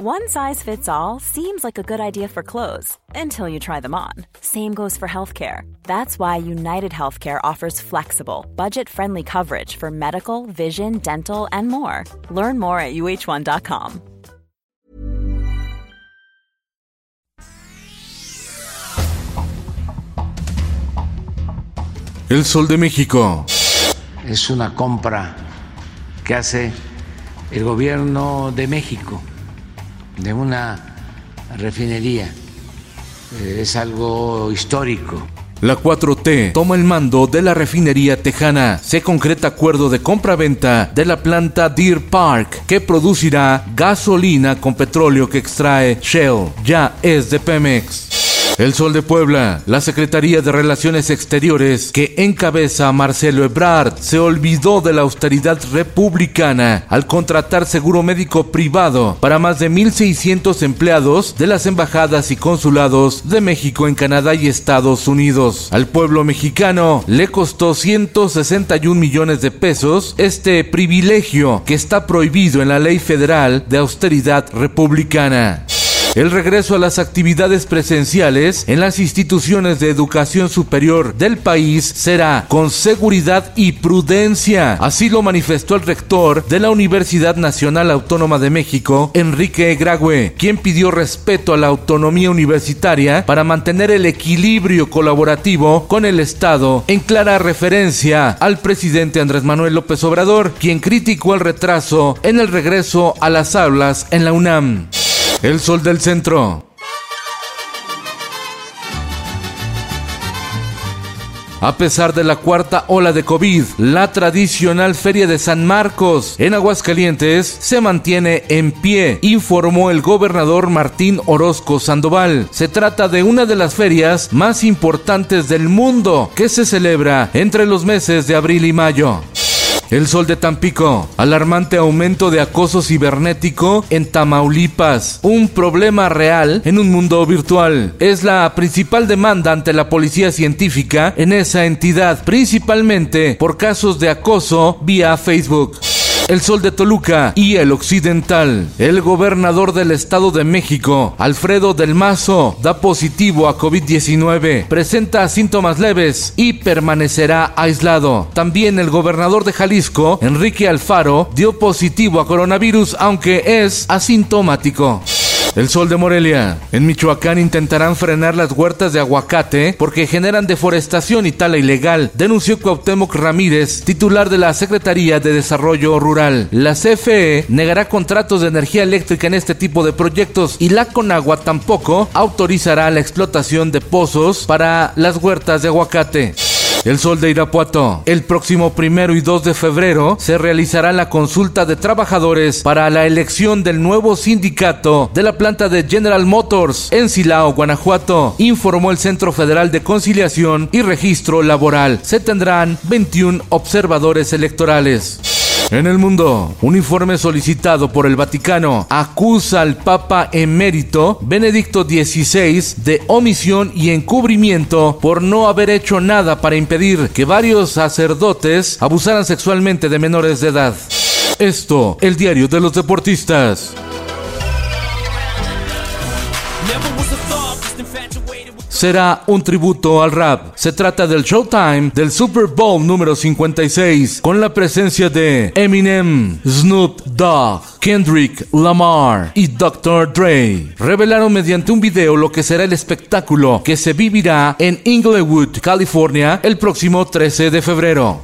One size fits all seems like a good idea for clothes until you try them on. Same goes for healthcare. That's why United Healthcare offers flexible, budget friendly coverage for medical, vision, dental, and more. Learn more at uh1.com. El Sol de México. Es una compra que hace el gobierno de México de una refinería. Eh, es algo histórico. La 4T toma el mando de la refinería tejana. Se concreta acuerdo de compra-venta de la planta Deer Park que producirá gasolina con petróleo que extrae Shell. Ya es de Pemex. El Sol de Puebla, la Secretaría de Relaciones Exteriores que encabeza a Marcelo Ebrard, se olvidó de la austeridad republicana al contratar seguro médico privado para más de 1.600 empleados de las embajadas y consulados de México en Canadá y Estados Unidos. Al pueblo mexicano le costó 161 millones de pesos este privilegio que está prohibido en la ley federal de austeridad republicana. El regreso a las actividades presenciales en las instituciones de educación superior del país será con seguridad y prudencia. Así lo manifestó el rector de la Universidad Nacional Autónoma de México, Enrique Grague, quien pidió respeto a la autonomía universitaria para mantener el equilibrio colaborativo con el Estado, en clara referencia al presidente Andrés Manuel López Obrador, quien criticó el retraso en el regreso a las aulas en la UNAM. El sol del centro. A pesar de la cuarta ola de COVID, la tradicional Feria de San Marcos en Aguascalientes se mantiene en pie, informó el gobernador Martín Orozco Sandoval. Se trata de una de las ferias más importantes del mundo que se celebra entre los meses de abril y mayo. El sol de Tampico. Alarmante aumento de acoso cibernético en Tamaulipas. Un problema real en un mundo virtual. Es la principal demanda ante la policía científica en esa entidad, principalmente por casos de acoso vía Facebook el Sol de Toluca y el Occidental. El gobernador del Estado de México, Alfredo del Mazo, da positivo a COVID-19, presenta síntomas leves y permanecerá aislado. También el gobernador de Jalisco, Enrique Alfaro, dio positivo a coronavirus, aunque es asintomático. El sol de Morelia. En Michoacán intentarán frenar las huertas de aguacate porque generan deforestación y tala ilegal, denunció Cuauhtémoc Ramírez, titular de la Secretaría de Desarrollo Rural. La CFE negará contratos de energía eléctrica en este tipo de proyectos y la Conagua tampoco autorizará la explotación de pozos para las huertas de aguacate. El Sol de Irapuato. El próximo primero y 2 de febrero se realizará la consulta de trabajadores para la elección del nuevo sindicato de la planta de General Motors en Silao, Guanajuato, informó el Centro Federal de Conciliación y Registro Laboral. Se tendrán 21 observadores electorales. En el mundo, un informe solicitado por el Vaticano acusa al Papa emérito Benedicto XVI de omisión y encubrimiento por no haber hecho nada para impedir que varios sacerdotes abusaran sexualmente de menores de edad. Esto, el diario de los deportistas. Será un tributo al rap. Se trata del Showtime del Super Bowl número 56 con la presencia de Eminem, Snoop Dogg, Kendrick Lamar y Dr. Dre. Revelaron mediante un video lo que será el espectáculo que se vivirá en Inglewood, California el próximo 13 de febrero.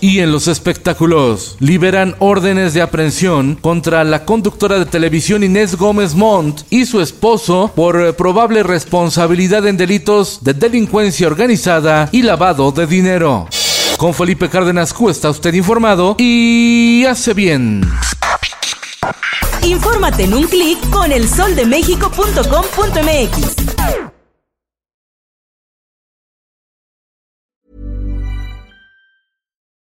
Y en los espectáculos, liberan órdenes de aprehensión contra la conductora de televisión Inés Gómez Montt y su esposo por eh, probable responsabilidad en delitos de delincuencia organizada y lavado de dinero. Con Felipe Cárdenas Q está usted informado y hace bien. Infórmate en un clic con elsoldemexico.com.mx.